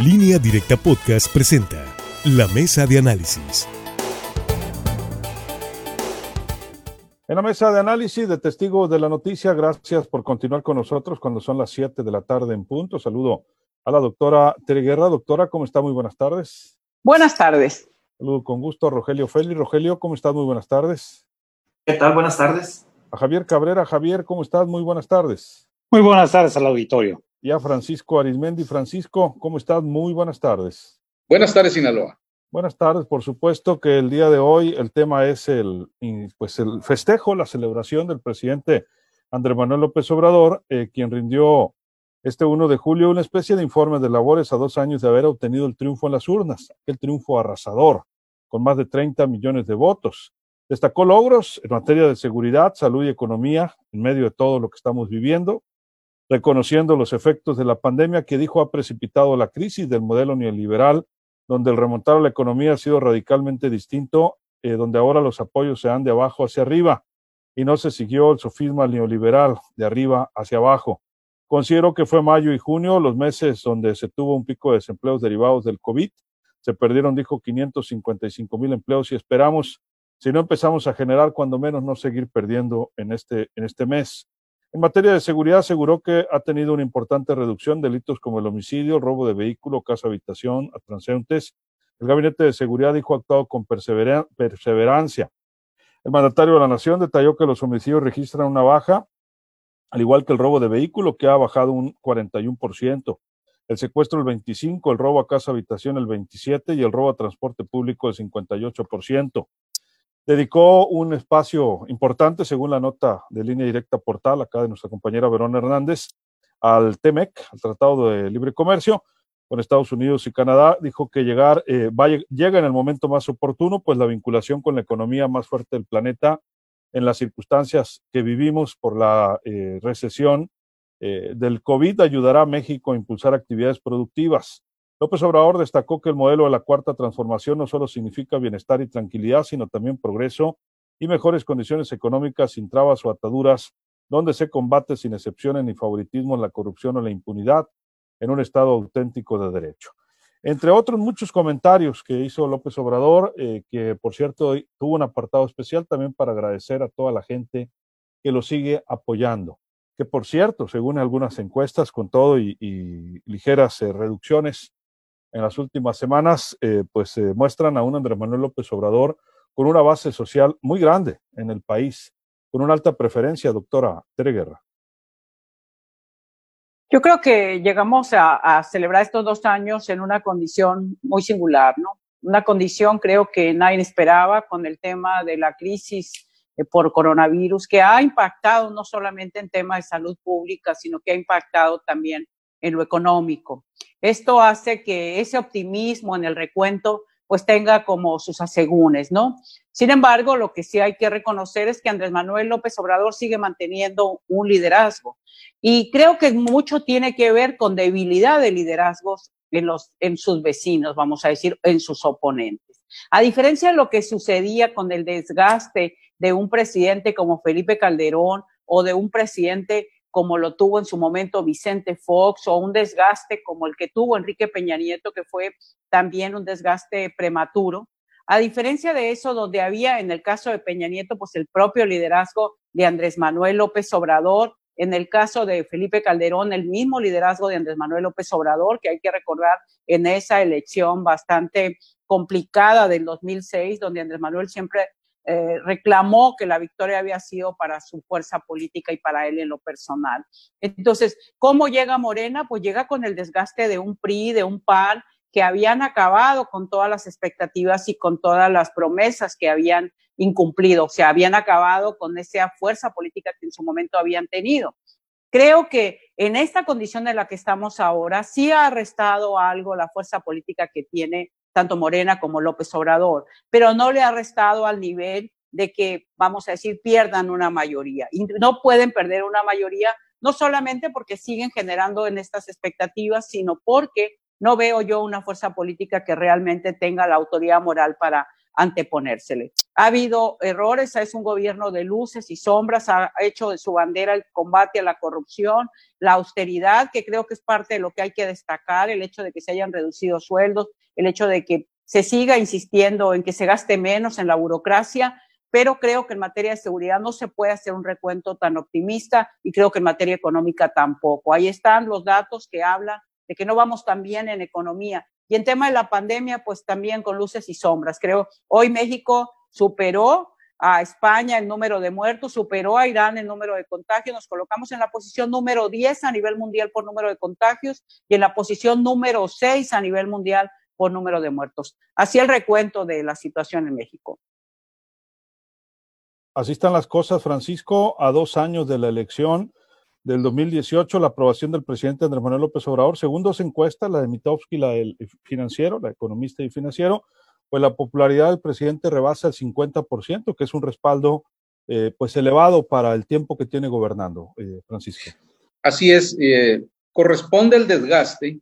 Línea Directa Podcast presenta La Mesa de Análisis. En la mesa de análisis de testigos de la noticia, gracias por continuar con nosotros cuando son las 7 de la tarde en punto. Saludo a la doctora Tere Guerra. Doctora, ¿cómo está? Muy buenas tardes. Buenas tardes. Saludo con gusto a Rogelio Félix. Rogelio, ¿cómo estás? Muy buenas tardes. ¿Qué tal? Buenas tardes. A Javier Cabrera. Javier, ¿cómo estás? Muy buenas tardes. Muy buenas tardes al auditorio. Y a Francisco Arismendi. Francisco, ¿cómo estás? Muy buenas tardes. Buenas tardes, Sinaloa. Buenas tardes, por supuesto que el día de hoy el tema es el, pues el festejo, la celebración del presidente Andrés Manuel López Obrador, eh, quien rindió este 1 de julio una especie de informe de labores a dos años de haber obtenido el triunfo en las urnas, el triunfo arrasador, con más de 30 millones de votos. Destacó logros en materia de seguridad, salud y economía en medio de todo lo que estamos viviendo, reconociendo los efectos de la pandemia que dijo ha precipitado la crisis del modelo neoliberal donde el remontar a la economía ha sido radicalmente distinto, eh, donde ahora los apoyos se dan de abajo hacia arriba y no se siguió el sofisma neoliberal de arriba hacia abajo. Considero que fue mayo y junio los meses donde se tuvo un pico de desempleos derivados del COVID. Se perdieron, dijo, 555 mil empleos y esperamos, si no empezamos a generar, cuando menos no seguir perdiendo en este, en este mes. En materia de seguridad, aseguró que ha tenido una importante reducción de delitos como el homicidio, robo de vehículo, casa habitación, a transeúntes. El Gabinete de Seguridad dijo ha actuado con perseverancia. El mandatario de la Nación detalló que los homicidios registran una baja, al igual que el robo de vehículo, que ha bajado un 41%, el secuestro el 25%, el robo a casa habitación el 27% y el robo a transporte público el 58% dedicó un espacio importante, según la nota de línea directa portal acá de nuestra compañera Verón Hernández, al TEMEC, al Tratado de Libre Comercio con Estados Unidos y Canadá. Dijo que llegar, eh, llega en el momento más oportuno, pues la vinculación con la economía más fuerte del planeta en las circunstancias que vivimos por la eh, recesión eh, del COVID ayudará a México a impulsar actividades productivas López Obrador destacó que el modelo de la cuarta transformación no solo significa bienestar y tranquilidad, sino también progreso y mejores condiciones económicas sin trabas o ataduras, donde se combate sin excepciones ni favoritismo la corrupción o la impunidad en un Estado auténtico de derecho. Entre otros muchos comentarios que hizo López Obrador, eh, que por cierto tuvo un apartado especial también para agradecer a toda la gente que lo sigue apoyando, que por cierto, según algunas encuestas, con todo y, ligeras eh, reducciones, en las últimas semanas, eh, pues muestran a un Andrés Manuel López Obrador con una base social muy grande en el país, con una alta preferencia, doctora Tere Guerra. Yo creo que llegamos a, celebrar estos dos años en una condición muy singular, ¿no? Una condición creo que nadie esperaba con el tema de la crisis eh, por coronavirus, que ha impactado no solamente en temas de salud pública, sino que ha impactado también en lo económico. Esto hace que ese optimismo en el recuento pues tenga como sus asegúnes, ¿no? Sin embargo, lo que sí hay que reconocer es que Andrés Manuel López Obrador sigue manteniendo un liderazgo y creo que mucho tiene que ver con debilidad de liderazgos en, los, en sus vecinos, vamos a decir, en sus oponentes. A diferencia de lo que sucedía con el desgaste de un presidente como Felipe Calderón o de un presidente como lo tuvo en su momento Vicente Fox o un desgaste como el que tuvo Enrique Peña Nieto, que fue también un desgaste prematuro. A diferencia de eso, donde había en el caso de Peña Nieto, pues el propio liderazgo de Andrés Manuel López Obrador, en el caso de Felipe Calderón, el mismo liderazgo de Andrés Manuel López Obrador, que hay que recordar en esa elección bastante complicada del 2006, donde Andrés Manuel siempre eh, reclamó que la victoria había sido para su fuerza política y para él en lo personal. Entonces, ¿cómo llega Morena? Pues llega con el desgaste de un PRI, de un PAN, que habían acabado con todas las expectativas y con todas las promesas que habían incumplido, o sea, habían acabado con esa fuerza política que en su momento habían tenido. Creo que en esta condición en la que estamos ahora, sí ha arrestado algo la fuerza política que tiene tanto Morena como López Obrador, pero no le ha restado al nivel de que, vamos a decir, pierdan una mayoría. Y no pueden perder una mayoría, no solamente porque siguen generando en estas expectativas, sino porque no veo yo una fuerza política que realmente tenga la autoridad moral para anteponérsele. Ha habido errores, es un gobierno de luces y sombras, ha hecho de su bandera el combate a la corrupción, la austeridad, que creo que es parte de lo que hay que destacar, el hecho de que se hayan reducido sueldos, el hecho de que se siga insistiendo en que se gaste menos en la burocracia, pero creo que en materia de seguridad no se puede hacer un recuento tan optimista y creo que en materia económica tampoco. Ahí están los datos que hablan de que no vamos tan bien en economía. Y en tema de la pandemia, pues también con luces y sombras. Creo hoy México superó a España el número de muertos, superó a Irán el número de contagios, nos colocamos en la posición número 10 a nivel mundial por número de contagios y en la posición número 6 a nivel mundial por número de muertos. Así el recuento de la situación en México. Así están las cosas, Francisco, a dos años de la elección del 2018, la aprobación del presidente Andrés Manuel López Obrador, según dos encuestas, la de Mitowski, la del financiero, la economista y financiero, pues la popularidad del presidente rebasa el 50%, que es un respaldo eh, pues elevado para el tiempo que tiene gobernando, eh, Francisco. Así es, eh, corresponde el desgaste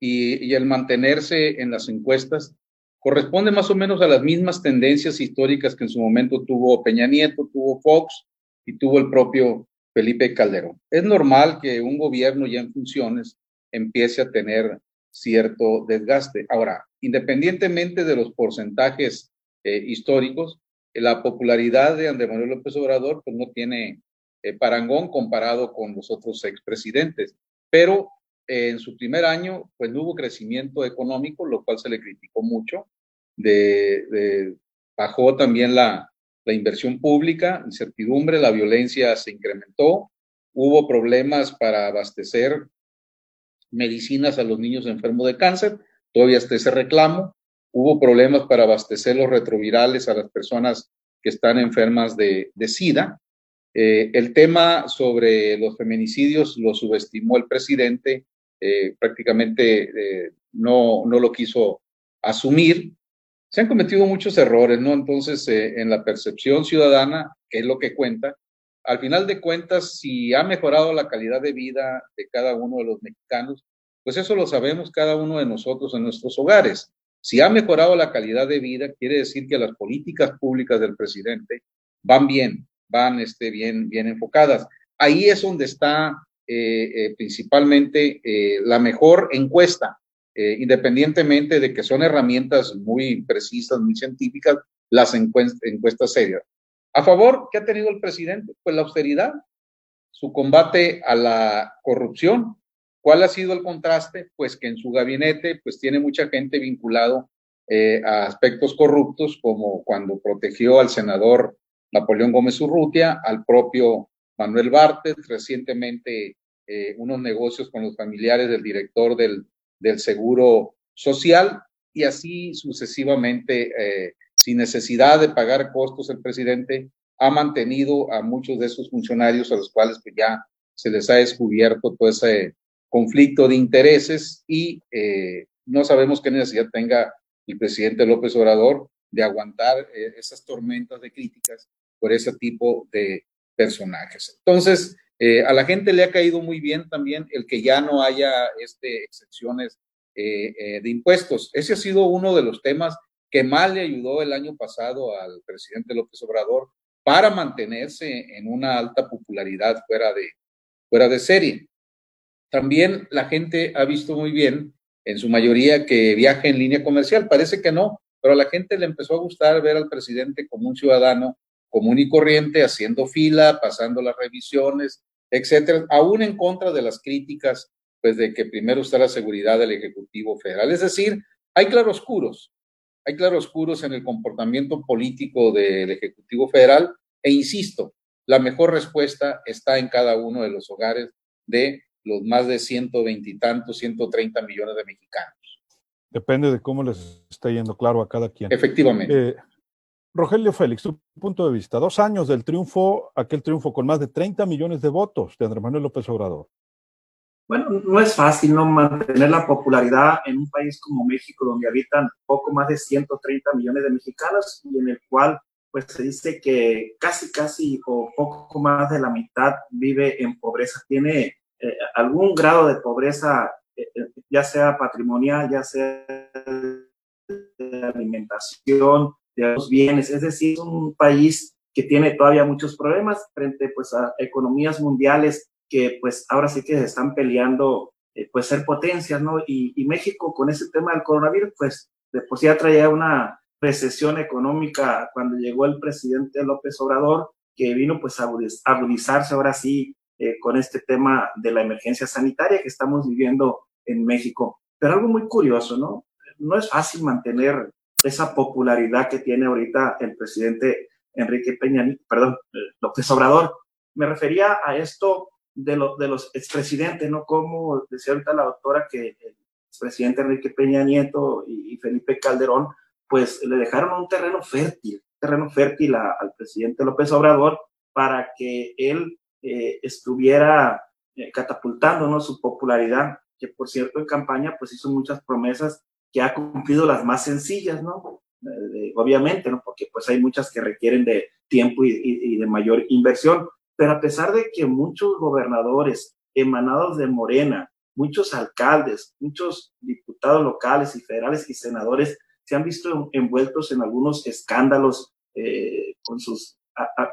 y, y el mantenerse en las encuestas corresponde más o menos a las mismas tendencias históricas que en su momento tuvo Peña Nieto, tuvo Fox y tuvo el propio Felipe Calderón. Es normal que un gobierno ya en funciones empiece a tener cierto desgaste. Ahora, independientemente de los porcentajes eh, históricos, la popularidad de Andrés Manuel López Obrador pues no tiene eh, parangón comparado con los otros expresidentes, pero eh, en su primer año pues no hubo crecimiento económico, lo cual se le criticó mucho de, bajó también la, la inversión pública, incertidumbre, la violencia se incrementó, hubo problemas para abastecer medicinas a los niños enfermos de cáncer, todavía está ese reclamo, hubo problemas para abastecer los retrovirales a las personas que están enfermas de, SIDA. Eh, el tema sobre los feminicidios lo subestimó el presidente, eh, prácticamente eh, no, no lo quiso asumir se han cometido muchos errores, ¿no? Entonces, en la percepción ciudadana, que es lo que cuenta, al final de cuentas, si ha mejorado la calidad de vida de cada uno de los mexicanos, pues eso lo sabemos cada uno de nosotros en nuestros hogares. Si ha mejorado la calidad de vida, quiere decir que las políticas públicas del presidente van bien, van este, bien, bien enfocadas. Ahí es donde está eh, eh, principalmente la mejor encuesta eh, independientemente de que son herramientas muy precisas, muy científicas, las encuestas, serias. A favor, ¿qué ha tenido el presidente? Pues la austeridad, su combate a la corrupción. ¿Cuál ha sido el contraste? Pues que en su gabinete pues tiene mucha gente vinculado eh, a aspectos corruptos, como cuando protegió al senador Napoleón Gómez Urrutia, al propio Manuel Bartes, recientemente eh, unos negocios con los familiares del director del del seguro social y así sucesivamente, eh, sin necesidad de pagar costos, el presidente ha mantenido a muchos de esos funcionarios a los cuales pues, ya se les ha descubierto todo ese conflicto de intereses y eh, no sabemos qué necesidad tenga el presidente López Obrador de aguantar eh, esas tormentas de críticas por ese tipo de personajes. Entonces, eh, a la gente le ha caído muy bien también el que ya no haya este, excepciones de impuestos. Ese ha sido uno de los temas que más le ayudó el año pasado al presidente López Obrador para mantenerse en una alta popularidad fuera de, fuera de serie. También la gente ha visto muy bien, en su mayoría, que viaja en línea comercial. Parece que no, pero a la gente le empezó a gustar ver al presidente como un ciudadano común y corriente, haciendo fila, pasando las revisiones, etcétera, aún en contra de las críticas, pues de que primero está la seguridad del Ejecutivo Federal. Es decir, hay claroscuros, hay claroscuros en el comportamiento político del Ejecutivo Federal, e insisto, la mejor respuesta está en cada uno de los hogares de los más de 120 y tantos, 130 millones de mexicanos. Depende de cómo les está yendo claro a cada quien. Efectivamente. Eh, Rogelio Félix, tu punto de vista. Dos años del triunfo, aquel triunfo con más de 30 millones de votos de Andrés Manuel López Obrador. Bueno, no es fácil no mantener la popularidad en un país como México, donde habitan poco más de 130 millones de mexicanos y en el cual pues se dice que casi, casi o poco más de la mitad vive en pobreza, tiene eh, algún grado de pobreza, eh, eh, ya sea patrimonial, ya sea de alimentación, los bienes, es decir, un país que tiene todavía muchos problemas frente pues a economías mundiales que pues ahora sí que se están peleando eh, pues ser potencias, ¿no? Y, México con ese tema del coronavirus pues de por sí ya traía una recesión económica cuando llegó el presidente López Obrador que vino pues a agudizarse ahora sí eh, con este tema de la emergencia sanitaria que estamos viviendo en México. Pero algo muy curioso, ¿no? No es fácil mantener esa popularidad que tiene ahorita el presidente Enrique Peña, perdón, eh, López Obrador. Me refería a esto de, lo, de los expresidentes, ¿no? Como decía ahorita la doctora que el expresidente Enrique Peña Nieto y, Felipe Calderón, pues le dejaron un terreno fértil, terreno fértil al presidente López Obrador para que él eh, estuviera eh, catapultando ¿no? su popularidad, que por cierto en campaña pues hizo muchas promesas que ha cumplido las más sencillas, ¿no? Eh, obviamente, ¿no? Porque pues hay muchas que requieren de tiempo y, y, de mayor inversión, pero a pesar de que muchos gobernadores emanados de Morena, muchos alcaldes, muchos diputados locales y federales y senadores se han visto envueltos en algunos escándalos eh, con sus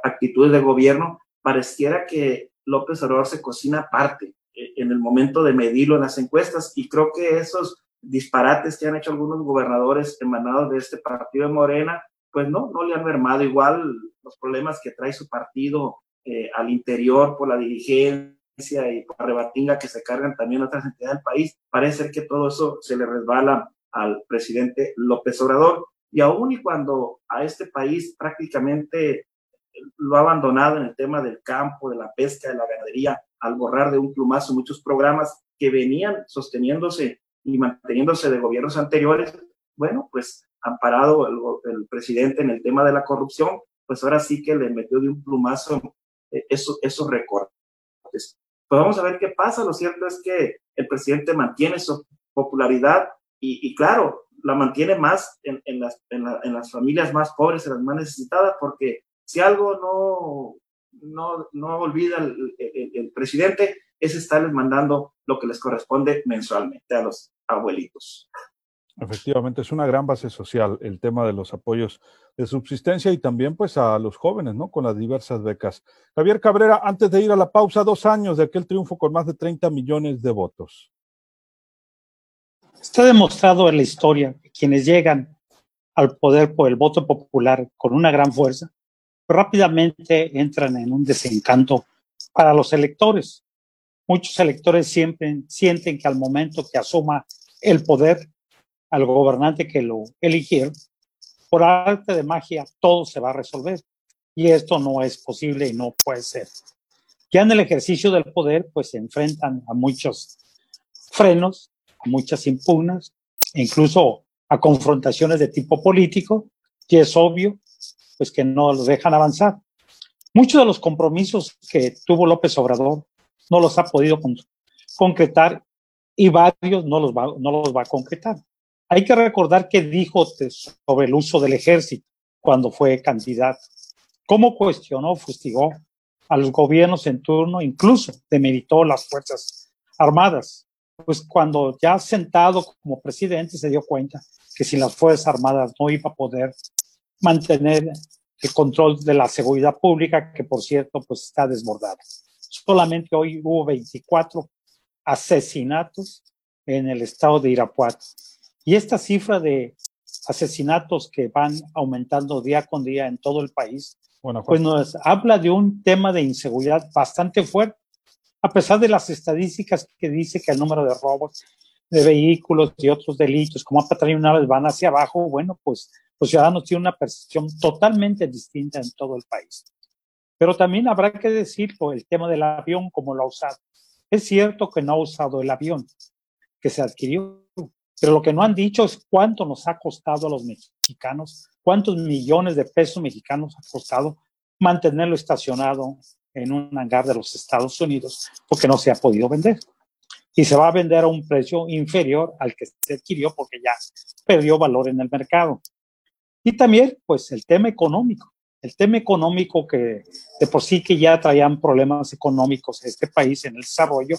actitudes de gobierno, pareciera que López Obrador se cocina aparte eh, en el momento de medirlo en las encuestas. Y creo que esos disparates que han hecho algunos gobernadores emanados de este partido de Morena, pues no, no le han mermado. Igual los problemas que trae su partido eh, al interior por la dirigencia y por la rebatinga que se cargan también otras entidades del país. Parece que todo eso se le resbala al presidente López Obrador. Y aún y cuando a este país prácticamente lo ha abandonado en el tema del campo, de la pesca, de la ganadería, al borrar de un plumazo muchos programas que venían sosteniéndose y manteniéndose de gobiernos anteriores, bueno, pues amparado el, el presidente en el tema de la corrupción, pues ahora sí que le metió de un plumazo esos, esos recortes. Pues vamos a ver qué pasa. Lo cierto es que el presidente mantiene su popularidad y, y claro, la mantiene más en, en, las, en, en, las familias más pobres, en las más necesitadas, porque si algo no, no, no olvida el, el, presidente es estarles mandando lo que les corresponde mensualmente a los abuelitos. Efectivamente, es una gran base social el tema de los apoyos de subsistencia y también pues a los jóvenes, ¿no? Con las diversas becas. Javier Cabrera, antes de ir a la pausa, dos años de aquel triunfo con más de 30 millones de votos. Está demostrado en la historia que quienes llegan al poder por el voto popular con una gran fuerza, rápidamente entran en un desencanto para los electores. Muchos electores siempre sienten que al momento que asuma el poder al gobernante que lo eligieron, por arte de magia todo se va a resolver. Y esto no es posible y no puede ser. Ya en el ejercicio del poder, pues se enfrentan a muchos frenos, a muchas impugnas, incluso a confrontaciones de tipo político, y es obvio pues que no los dejan avanzar. Muchos de los compromisos que tuvo López Obrador no los ha podido con concretar y varios no los, no los va a concretar. Hay que recordar que dijo sobre el uso del ejército cuando fue candidato, cómo cuestionó, fustigó a los gobiernos en turno, incluso demeritó las Fuerzas Armadas. Pues cuando ya sentado como presidente se dio cuenta que sin las Fuerzas Armadas no iba a poder mantener el control de la seguridad pública, que por cierto, pues está desbordada. Solamente hoy hubo 24 asesinatos en el estado de Irapuato. Y esta cifra de asesinatos que van aumentando día con día en todo el país, bueno, pues nos habla de un tema de inseguridad bastante fuerte, a pesar de las estadísticas que dice que el número de robos de vehículos y otros delitos como patrimoniales van hacia abajo, bueno, pues los ciudadanos tienen una percepción totalmente distinta en todo el país. Pero también habrá que decir por el tema del avión, como lo ha usado. Es cierto que no ha usado el avión que se adquirió, pero lo que no han dicho es cuánto nos ha costado a los mexicanos, cuántos millones de pesos mexicanos ha costado mantenerlo estacionado en un hangar de los Estados Unidos, porque no se ha podido vender. Y se va a vender a un precio inferior al que se adquirió porque ya perdió valor en el mercado. Y también, pues, el tema económico. El tema económico que de por sí que ya traían problemas económicos en este país en el desarrollo,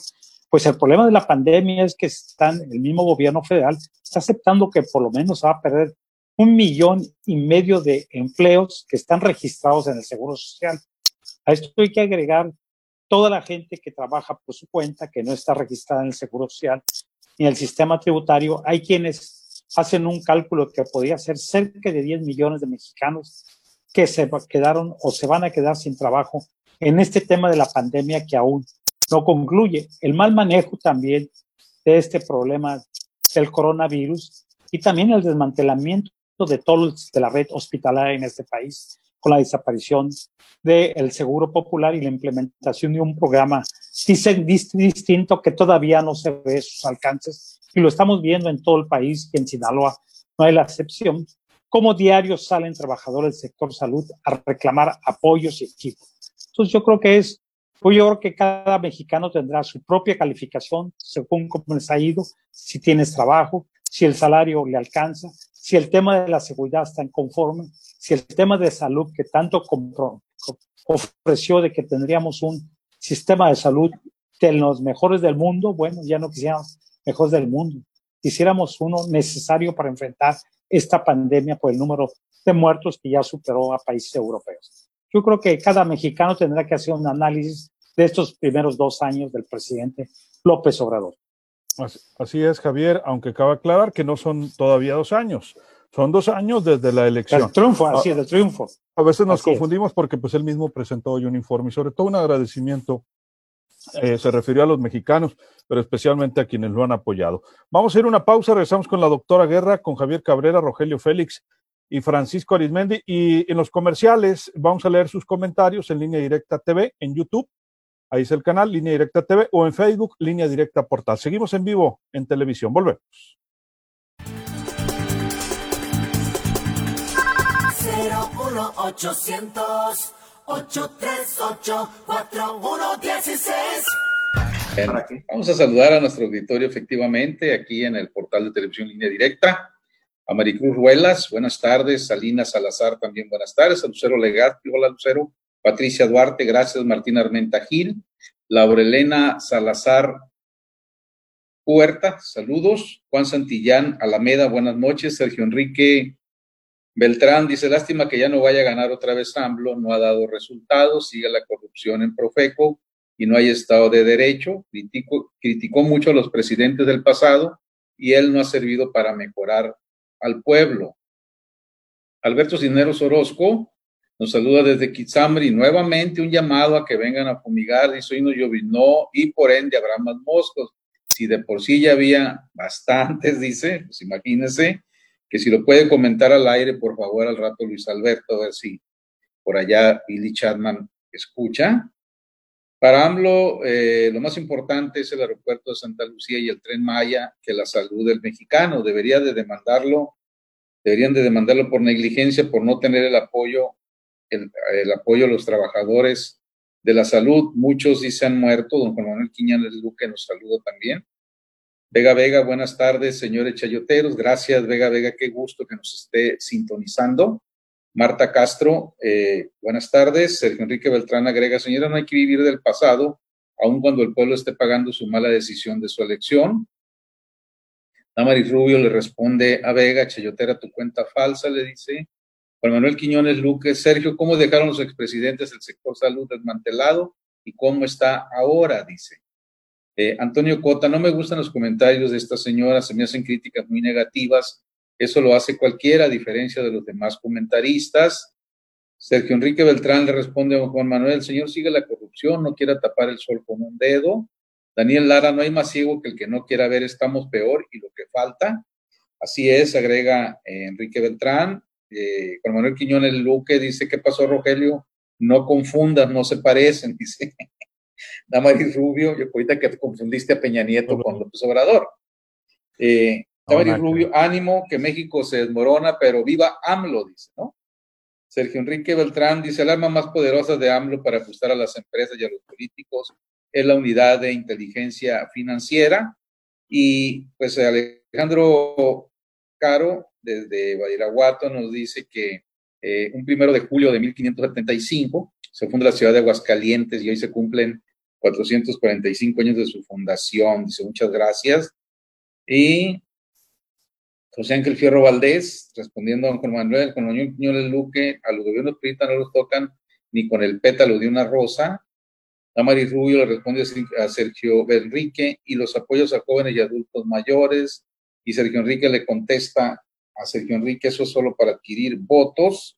pues el problema de la pandemia es que están, el mismo gobierno federal está aceptando que por lo menos va a perder un millón y medio de empleos que están registrados en el Seguro Social. A esto hay que agregar toda la gente que trabaja por su cuenta, que no está registrada en el Seguro Social ni en el sistema tributario. Hay quienes hacen un cálculo que podría ser cerca de 10 millones de mexicanos que se quedaron o se van a quedar sin trabajo en este tema de la pandemia que aún no concluye. El mal manejo también de este problema del coronavirus y también el desmantelamiento de todo la red hospitalaria en este país con la desaparición del seguro popular y la implementación de un programa distinto que todavía no se ve sus alcances y lo estamos viendo en todo el país y en Sinaloa no hay la excepción, como diarios salen trabajadores del sector salud a reclamar apoyos y equipos. Entonces yo creo que es, pues yo creo que cada mexicano tendrá su propia calificación según cómo les ha ido, si tienes trabajo, si el salario le alcanza, si el tema de la seguridad está en conforme, si el tema de salud que tanto ofreció de que tendríamos un sistema de salud de los mejores del mundo, bueno, ya no quisiéramos mejores del mundo, quisiéramos uno necesario para enfrentar esta pandemia por el número de muertos que ya superó a países europeos. Yo creo que cada mexicano tendrá que hacer un análisis de estos primeros dos años del presidente López Obrador. Así es, Javier, aunque cabe aclarar que no son todavía dos años, son dos años desde la elección. El triunfo, así es, el triunfo. A veces nos confundimos porque pues él mismo presentó hoy un informe y sobre todo un agradecimiento eh, se refirió a los mexicanos, pero especialmente a quienes lo han apoyado. Vamos a ir a una pausa, regresamos con la doctora Guerra, con Javier Cabrera, Rogelio Félix y Francisco Arismendi. Y en los comerciales vamos a leer sus comentarios en línea directa TV, en YouTube Ahí es el canal Línea Directa TV o en Facebook Línea Directa Portal. Seguimos en vivo en televisión. Volvemos. 800 838 4116 Vamos a saludar a nuestro auditorio efectivamente aquí en el portal de televisión Línea Directa. A Maricruz Ruelas, buenas tardes. Salina Salazar, también buenas tardes. A Lucero Legazpi, hola Lucero. Patricia Duarte, gracias. Martín Armenta Gil, Laurelena Salazar Puerta, saludos. Juan Santillán Alameda, buenas noches. Sergio Enrique Beltrán dice, lástima que ya no vaya a ganar otra vez AMLO, no ha dado resultados, sigue la corrupción en Profeco y no hay Estado de Derecho. criticó mucho a los presidentes del pasado y él no ha servido para mejorar al pueblo. Alberto Cisneros Orozco nos saluda desde y Nuevamente un llamado a que vengan a fumigar. Dice no llovinó y por ende habrá más moscos. Si de por sí ya había bastantes, dice, pues imagínense que si lo puede comentar al aire, por favor, al rato Luis Alberto, a ver si por allá Billy Chapman escucha. Para AMLO, eh, lo más importante es el aeropuerto de Santa Lucía y el tren Maya que la salud del mexicano. Debería de demandarlo, deberían de demandarlo por negligencia, por no tener el apoyo el, apoyo a los trabajadores de la salud. Muchos sí se han muerto. Don Juan Manuel Quiñones Luque nos saluda también. Vega Vega, buenas tardes, señores chayoteros. Gracias, Vega Vega, qué gusto que nos esté sintonizando. Marta Castro, eh, buenas tardes. Sergio Enrique Beltrán agrega, señora, no hay que vivir del pasado, aun cuando el pueblo esté pagando su mala decisión de su elección. Damaris Rubio le responde a Vega, Chayotera, tu cuenta falsa, le dice. Juan Manuel Quiñones Luque, Sergio, ¿cómo dejaron los expresidentes el sector salud desmantelado y cómo está ahora? Dice. Eh, Antonio Cota, no me gustan los comentarios de esta señora, se me hacen críticas muy negativas. Eso lo hace cualquiera, a diferencia de los demás comentaristas. Sergio Enrique Beltrán le responde a Juan Manuel, señor sigue la corrupción, no quiera tapar el sol con un dedo. Daniel Lara, no hay más ciego que el que no quiera ver, estamos peor y lo que falta. Así es, agrega eh, Enrique Beltrán. Eh, Juan Manuel Quiñones Luque dice, ¿qué pasó, Rogelio? No confundas, no se parecen, dice Damaris Rubio, yo ahorita que te confundiste a Peña Nieto con López Obrador. Eh, Rubio, ánimo, que México se desmorona, pero viva AMLO, dice, ¿no? Sergio Enrique Beltrán dice, el arma más poderosa de AMLO para ajustar a las empresas y a los políticos es la unidad de inteligencia financiera. Y pues Alejandro Caro desde Badiraguato nos dice que eh, un primero de julio de 1575 se funda la ciudad de Aguascalientes y hoy se cumplen 445 años de su fundación. Dice, muchas gracias. Y José Ángel Fierro Valdés, respondiendo a don Juan Manuel, con Juan Manuel Luque, a los gobiernos PRI no los tocan ni con el pétalo de una rosa. Damaris Rubio le responde a Sergio Enrique y los apoyos a jóvenes y adultos mayores. Y Sergio Enrique le contesta a Sergio Enrique, eso es solo para adquirir votos.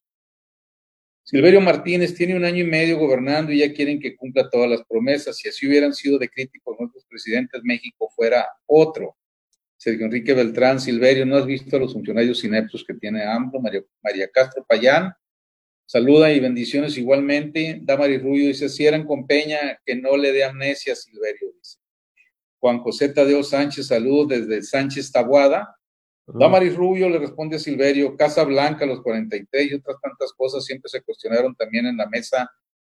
Silverio Martínez tiene un año y medio gobernando y ya quieren que cumpla todas las promesas. Si así hubieran sido de críticos nuestros presidentes, México fuera otro. Sergio Enrique Beltrán, Silverio, ¿no has visto a los funcionarios ineptos que tiene AMLO? María, María Castro Payán, saluda y bendiciones igualmente. Damari Rubio dice, si eran con Peña, que no le dé amnesia a Silverio, dice. Juan José Tadeo Sánchez, saludos desde Sánchez Tabuada. Damaris Rubio le responde a Silverio, Casa Blanca, los 43 y otras tantas cosas siempre se cuestionaron también en la mesa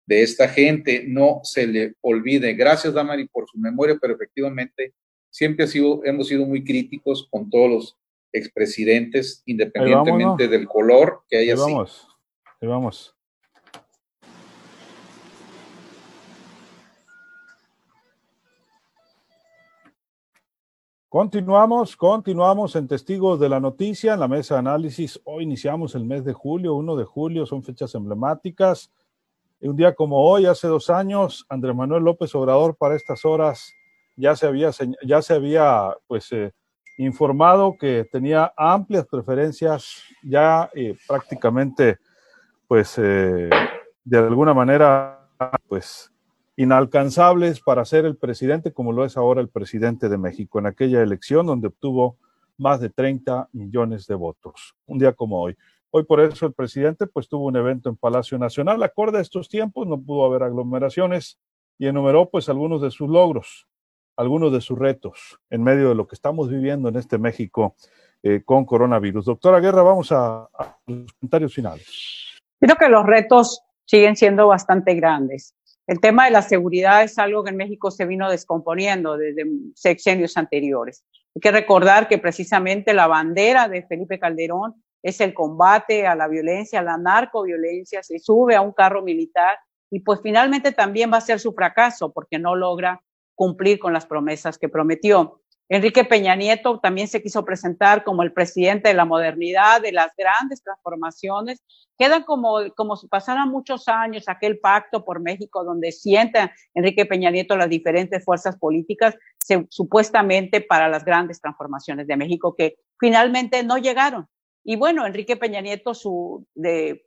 de esta gente. No se le olvide. Gracias, Damari, por su memoria, pero efectivamente siempre ha sido, hemos sido muy críticos con todos los expresidentes, independientemente del color que haya sido. Vamos, ahí vamos. Continuamos, continuamos en Testigos de la Noticia, en la mesa de análisis. Hoy iniciamos el mes de julio, 1 de julio, son fechas emblemáticas. Un día como hoy, hace dos años, Andrés Manuel López Obrador para estas horas ya se había, ya se había pues, eh, informado que tenía amplias preferencias, ya eh, prácticamente, pues, eh, de alguna manera, pues, inalcanzables para ser el presidente como lo es ahora el presidente de México en aquella elección donde obtuvo más de 30 millones de votos, un día como hoy. Hoy por eso el presidente pues tuvo un evento en Palacio Nacional, acorde a estos tiempos, no pudo haber aglomeraciones y enumeró pues algunos de sus logros, algunos de sus retos en medio de lo que estamos viviendo en este México eh, con coronavirus. Doctora Guerra, vamos a, a los comentarios finales. Creo que los retos siguen siendo bastante grandes. El tema de la seguridad es algo que en México se vino descomponiendo desde sexenios anteriores. Hay que recordar que precisamente la bandera de Felipe Calderón es el combate a la violencia, a la narcoviolencia, se sube a un carro militar y pues finalmente también va a ser su fracaso porque no logra cumplir con las promesas que prometió. Enrique Peña Nieto también se quiso presentar como el presidente de la modernidad, de las grandes transformaciones. Queda como, como si pasaran muchos años aquel pacto por México donde sienta Enrique Peña Nieto las diferentes fuerzas políticas, supuestamente para las grandes transformaciones de México, que finalmente no llegaron. Y bueno, Enrique Peña Nieto, su, de,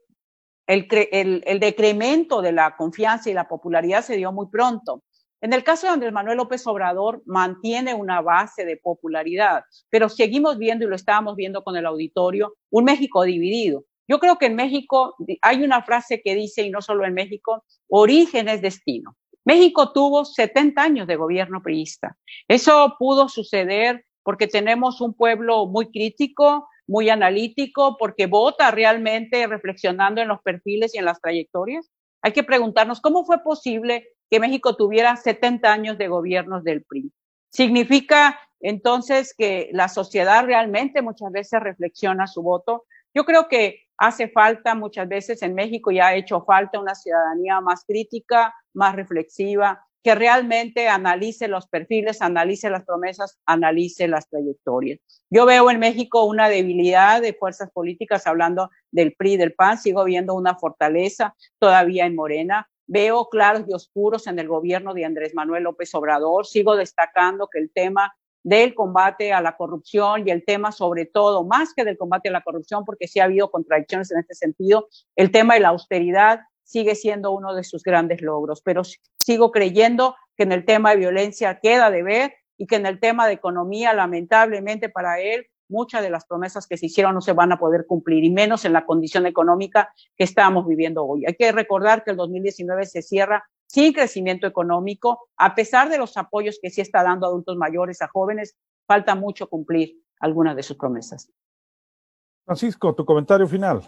el, el, el decremento de la confianza y la popularidad se dio muy pronto. En el caso de Andrés Manuel López Obrador, mantiene una base de popularidad, pero seguimos viendo, y lo estábamos viendo con el auditorio, un México dividido. Yo creo que en México hay una frase que dice, y no solo en México, origen es destino. México tuvo 70 años de gobierno priista. Eso pudo suceder porque tenemos un pueblo muy crítico, muy analítico, porque vota realmente reflexionando en los perfiles y en las trayectorias. Hay que preguntarnos cómo fue posible que México tuviera 70 años de gobiernos del PRI. Significa entonces que la sociedad realmente muchas veces reflexiona su voto. Yo creo que hace falta muchas veces en México y ha hecho falta una ciudadanía más crítica, más reflexiva, que realmente analice los perfiles, analice las promesas, analice las trayectorias. Yo veo en México una debilidad de fuerzas políticas, hablando del PRI, del PAN, sigo viendo una fortaleza todavía en Morena, Veo claros y oscuros en el gobierno de Andrés Manuel López Obrador. Sigo destacando que el tema del combate a la corrupción y el tema sobre todo, más que del combate a la corrupción, porque sí ha habido contradicciones en este sentido, el tema de la austeridad sigue siendo uno de sus grandes logros, pero sigo creyendo que en el tema de violencia queda de ver y que en el tema de economía, lamentablemente para él, muchas de las promesas que se hicieron no se van a poder cumplir, y menos en la condición económica que estamos viviendo hoy. Hay que recordar que el 2019 se cierra sin crecimiento económico, a pesar de los apoyos que sí está dando a adultos mayores, a jóvenes, falta mucho cumplir algunas de sus promesas. Francisco, tu comentario final.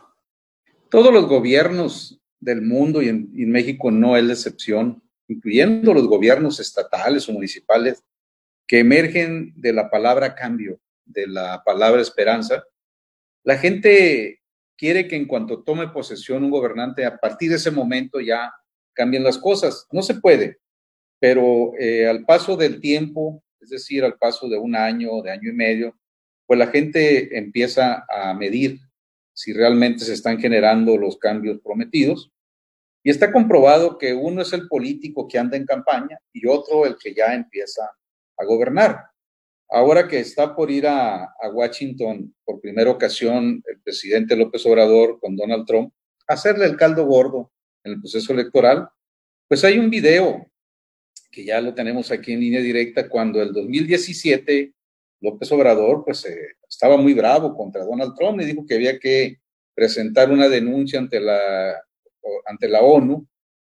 Todos los gobiernos del mundo y en, y en México no es la excepción, incluyendo los gobiernos estatales o municipales, que emergen de la palabra cambio de la palabra esperanza, la gente quiere que en cuanto tome posesión un gobernante, a partir de ese momento ya cambien las cosas. No se puede, pero eh, al paso del tiempo, es decir, al paso de un año, de año y medio, pues la gente empieza a medir si realmente se están generando los cambios prometidos. Y está comprobado que uno es el político que anda en campaña y otro el que ya empieza a gobernar. Ahora que está por ir a, a Washington por primera ocasión el presidente López Obrador con Donald Trump, a hacerle el caldo gordo en el proceso electoral, pues hay un video que ya lo tenemos aquí en línea directa cuando el 2017 López Obrador pues eh, estaba muy bravo contra Donald Trump y dijo que había que presentar una denuncia ante la, ante la ONU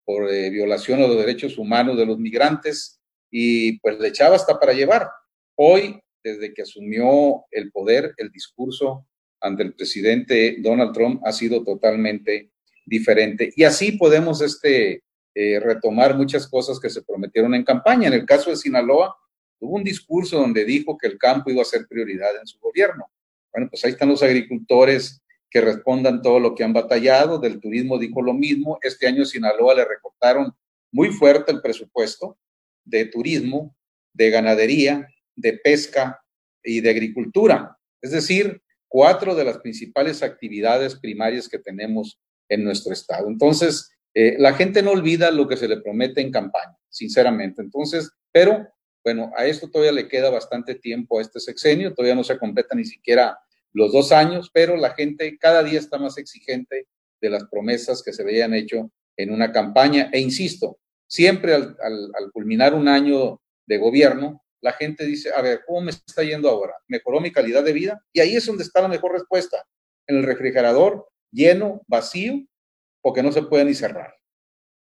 por eh, violación de los derechos humanos de los migrantes y pues le echaba hasta para llevar. Hoy, desde que asumió el poder, el discurso ante el presidente Donald Trump ha sido totalmente diferente. Y así podemos este, eh, retomar muchas cosas que se prometieron en campaña. En el caso de Sinaloa, Hubo un discurso donde dijo que el campo iba a ser prioridad en su gobierno. Bueno, pues ahí están los agricultores que respondan todo lo que han batallado. Del turismo dijo lo mismo. Este año Sinaloa le recortaron muy fuerte el presupuesto de turismo, de ganadería, de pesca y de agricultura. Es decir, cuatro de las principales actividades primarias que tenemos en nuestro estado. Entonces, eh, la gente no olvida lo que se le promete en campaña, sinceramente. Entonces, pero bueno, a esto todavía le queda bastante tiempo a este sexenio, todavía no se completa ni siquiera los dos años, pero la gente cada día está más exigente de las promesas que se habían hecho en una campaña. E insisto, siempre al, culminar un año de gobierno, la gente dice, a ver, ¿cómo me está yendo ahora? ¿Mejoró mi calidad de vida? Y ahí es donde está la mejor respuesta, en el refrigerador lleno, vacío, porque no se puede ni cerrar.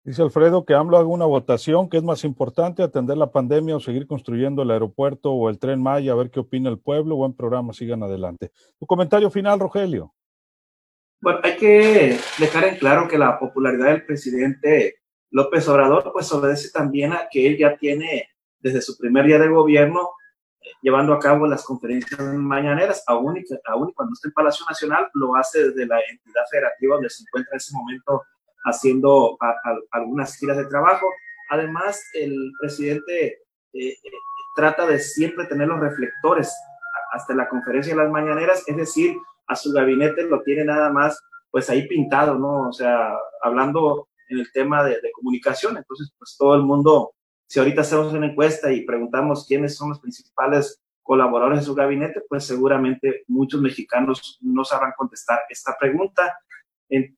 Dice Alfredo que AMLO haga una votación, que es más importante, atender la pandemia o seguir construyendo el aeropuerto o el tren Maya, a ver qué opina el pueblo. Buen programa, sigan adelante. Tu comentario final, Rogelio. Bueno, hay que dejar en claro que la popularidad del presidente López Obrador pues obedece también a que él ya tiene desde su primer día de gobierno eh, llevando a cabo las conferencias mañaneras, aún y, aún cuando está en Palacio Nacional, lo hace desde la entidad federativa donde se encuentra en ese momento haciendo algunas giras de trabajo. Además, el presidente eh, eh, trata de siempre tener los reflectores hasta la conferencia de las mañaneras, es decir, a su gabinete lo tiene nada más pues ahí pintado, ¿no? O sea, hablando en el tema de, de comunicación, entonces pues todo el mundo, si ahorita hacemos una encuesta y preguntamos quiénes son los principales colaboradores de su gabinete, pues seguramente muchos mexicanos no sabrán contestar esta pregunta.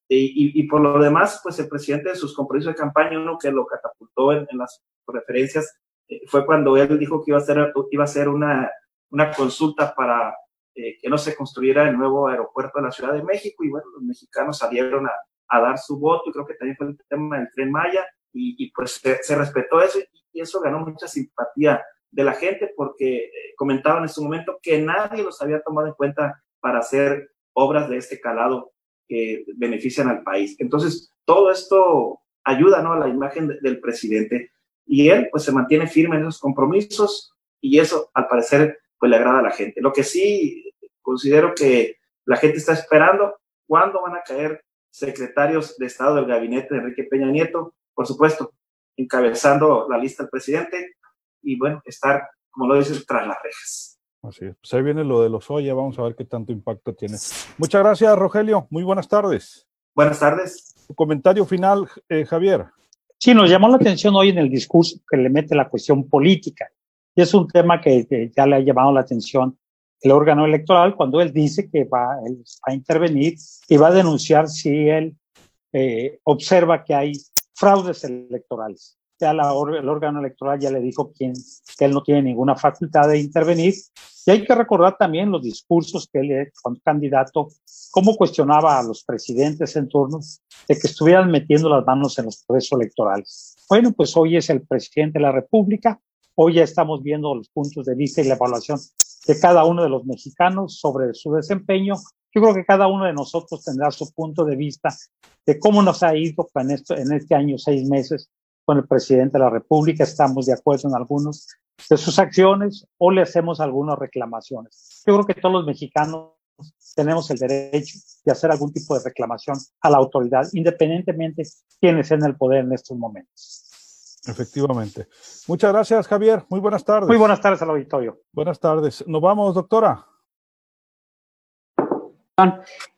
Y, por lo demás, pues el presidente de sus compromisos de campaña, uno que lo catapultó en, las referencias, eh, fue cuando él dijo que iba a hacer, iba a hacer una, una consulta para eh, que no se construyera el nuevo aeropuerto de la Ciudad de México. Y bueno, los mexicanos salieron a, a dar su voto, y creo que también fue el tema del tren Maya, y, y pues se, respetó eso, y eso ganó mucha simpatía de la gente, porque eh, comentaban en su momento que nadie los había tomado en cuenta para hacer obras de este calado que benefician al país. Entonces, todo esto ayuda ¿no? a la imagen del presidente y él pues se mantiene firme en esos compromisos y eso al parecer pues le agrada a la gente. Lo que sí considero que la gente está esperando cuándo van a caer secretarios de Estado del gabinete de Enrique Peña Nieto, por supuesto, encabezando la lista del presidente y bueno, estar, como lo dices, tras las rejas. Así es. Pues ahí viene lo de los Oya, vamos a ver qué tanto impacto tiene. Muchas gracias, Rogelio. Muy buenas tardes. Buenas tardes. Tu comentario final, eh, Javier. Sí, nos llamó la atención hoy en el discurso que le mete la cuestión política. Y es un tema que, ya le ha llamado la atención el órgano electoral cuando él dice que va, a intervenir y va a denunciar si él eh, observa que hay fraudes electorales ya el órgano electoral ya le dijo quién, que él no tiene ninguna facultad de intervenir. Y hay que recordar también los discursos que él, cuando candidato, cómo cuestionaba a los presidentes en turno de que estuvieran metiendo las manos en los procesos electorales. Bueno, pues hoy es el presidente de la República, hoy ya estamos viendo los puntos de vista y la evaluación de cada uno de los mexicanos sobre su desempeño. Yo creo que cada uno de nosotros tendrá su punto de vista de cómo nos ha ido en, esto, en este año, seis meses, con el presidente de la República, estamos de acuerdo en algunos de sus acciones o le hacemos algunas reclamaciones. Yo creo que todos los mexicanos tenemos el derecho de hacer algún tipo de reclamación a la autoridad, independientemente de quién es en el poder en estos momentos. Efectivamente. Muchas gracias, Javier. Muy buenas tardes. Muy buenas tardes al auditorio. Buenas tardes. Nos vamos, doctora.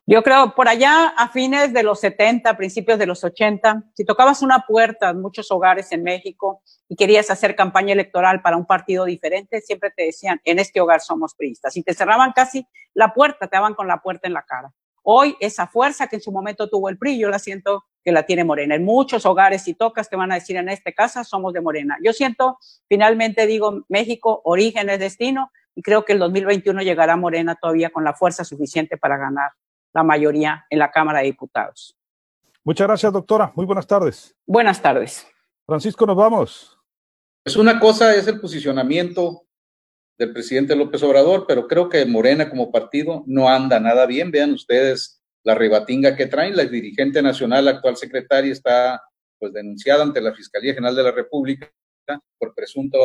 Yo creo por allá a fines de los 70, principios de los 80, si tocabas una puerta en muchos hogares en México y querías hacer campaña electoral para un partido diferente, siempre te decían, en este hogar somos priistas. Y te cerraban casi la puerta, te daban con la puerta en la cara. Hoy esa fuerza que en su momento tuvo el PRI, yo la siento que la tiene Morena. En muchos hogares, si tocas, te van a decir en esta casa somos de Morena. Yo siento, finalmente digo, México, origen es destino, y creo que el 2021 llegará Morena todavía con la fuerza suficiente para ganar la mayoría en la Cámara de Diputados. Muchas gracias, doctora. Muy buenas tardes. Buenas tardes. Francisco, nos vamos. Pues una cosa es el posicionamiento del presidente López Obrador, pero creo que Morena como partido no anda nada bien. Vean ustedes la rebatinga que traen. La dirigente nacional, la actual secretaria, está pues denunciada ante la Fiscalía General de la República por presunto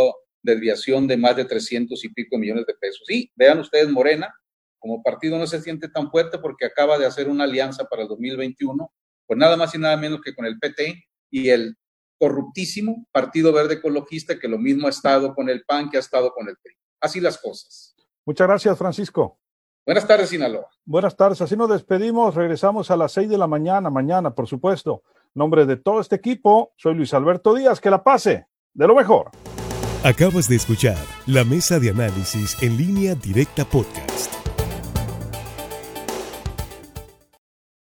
desviación de más de 300 y pico millones de pesos. Y vean ustedes, Morena, como partido no se siente tan fuerte porque acaba de hacer una alianza para el 2021, pues nada más y nada menos que con el PT y el corruptísimo Partido Verde Ecologista, que lo mismo ha estado con el PAN, que ha estado con el PRI. Así las cosas. Muchas gracias, Francisco. Buenas tardes, Sinaloa. Buenas tardes, así nos despedimos. Regresamos a las seis de la mañana, mañana, por supuesto. En nombre de todo este equipo, soy Luis Alberto Díaz. Que la pase de lo mejor. Acabas de escuchar la mesa de análisis en línea directa podcast.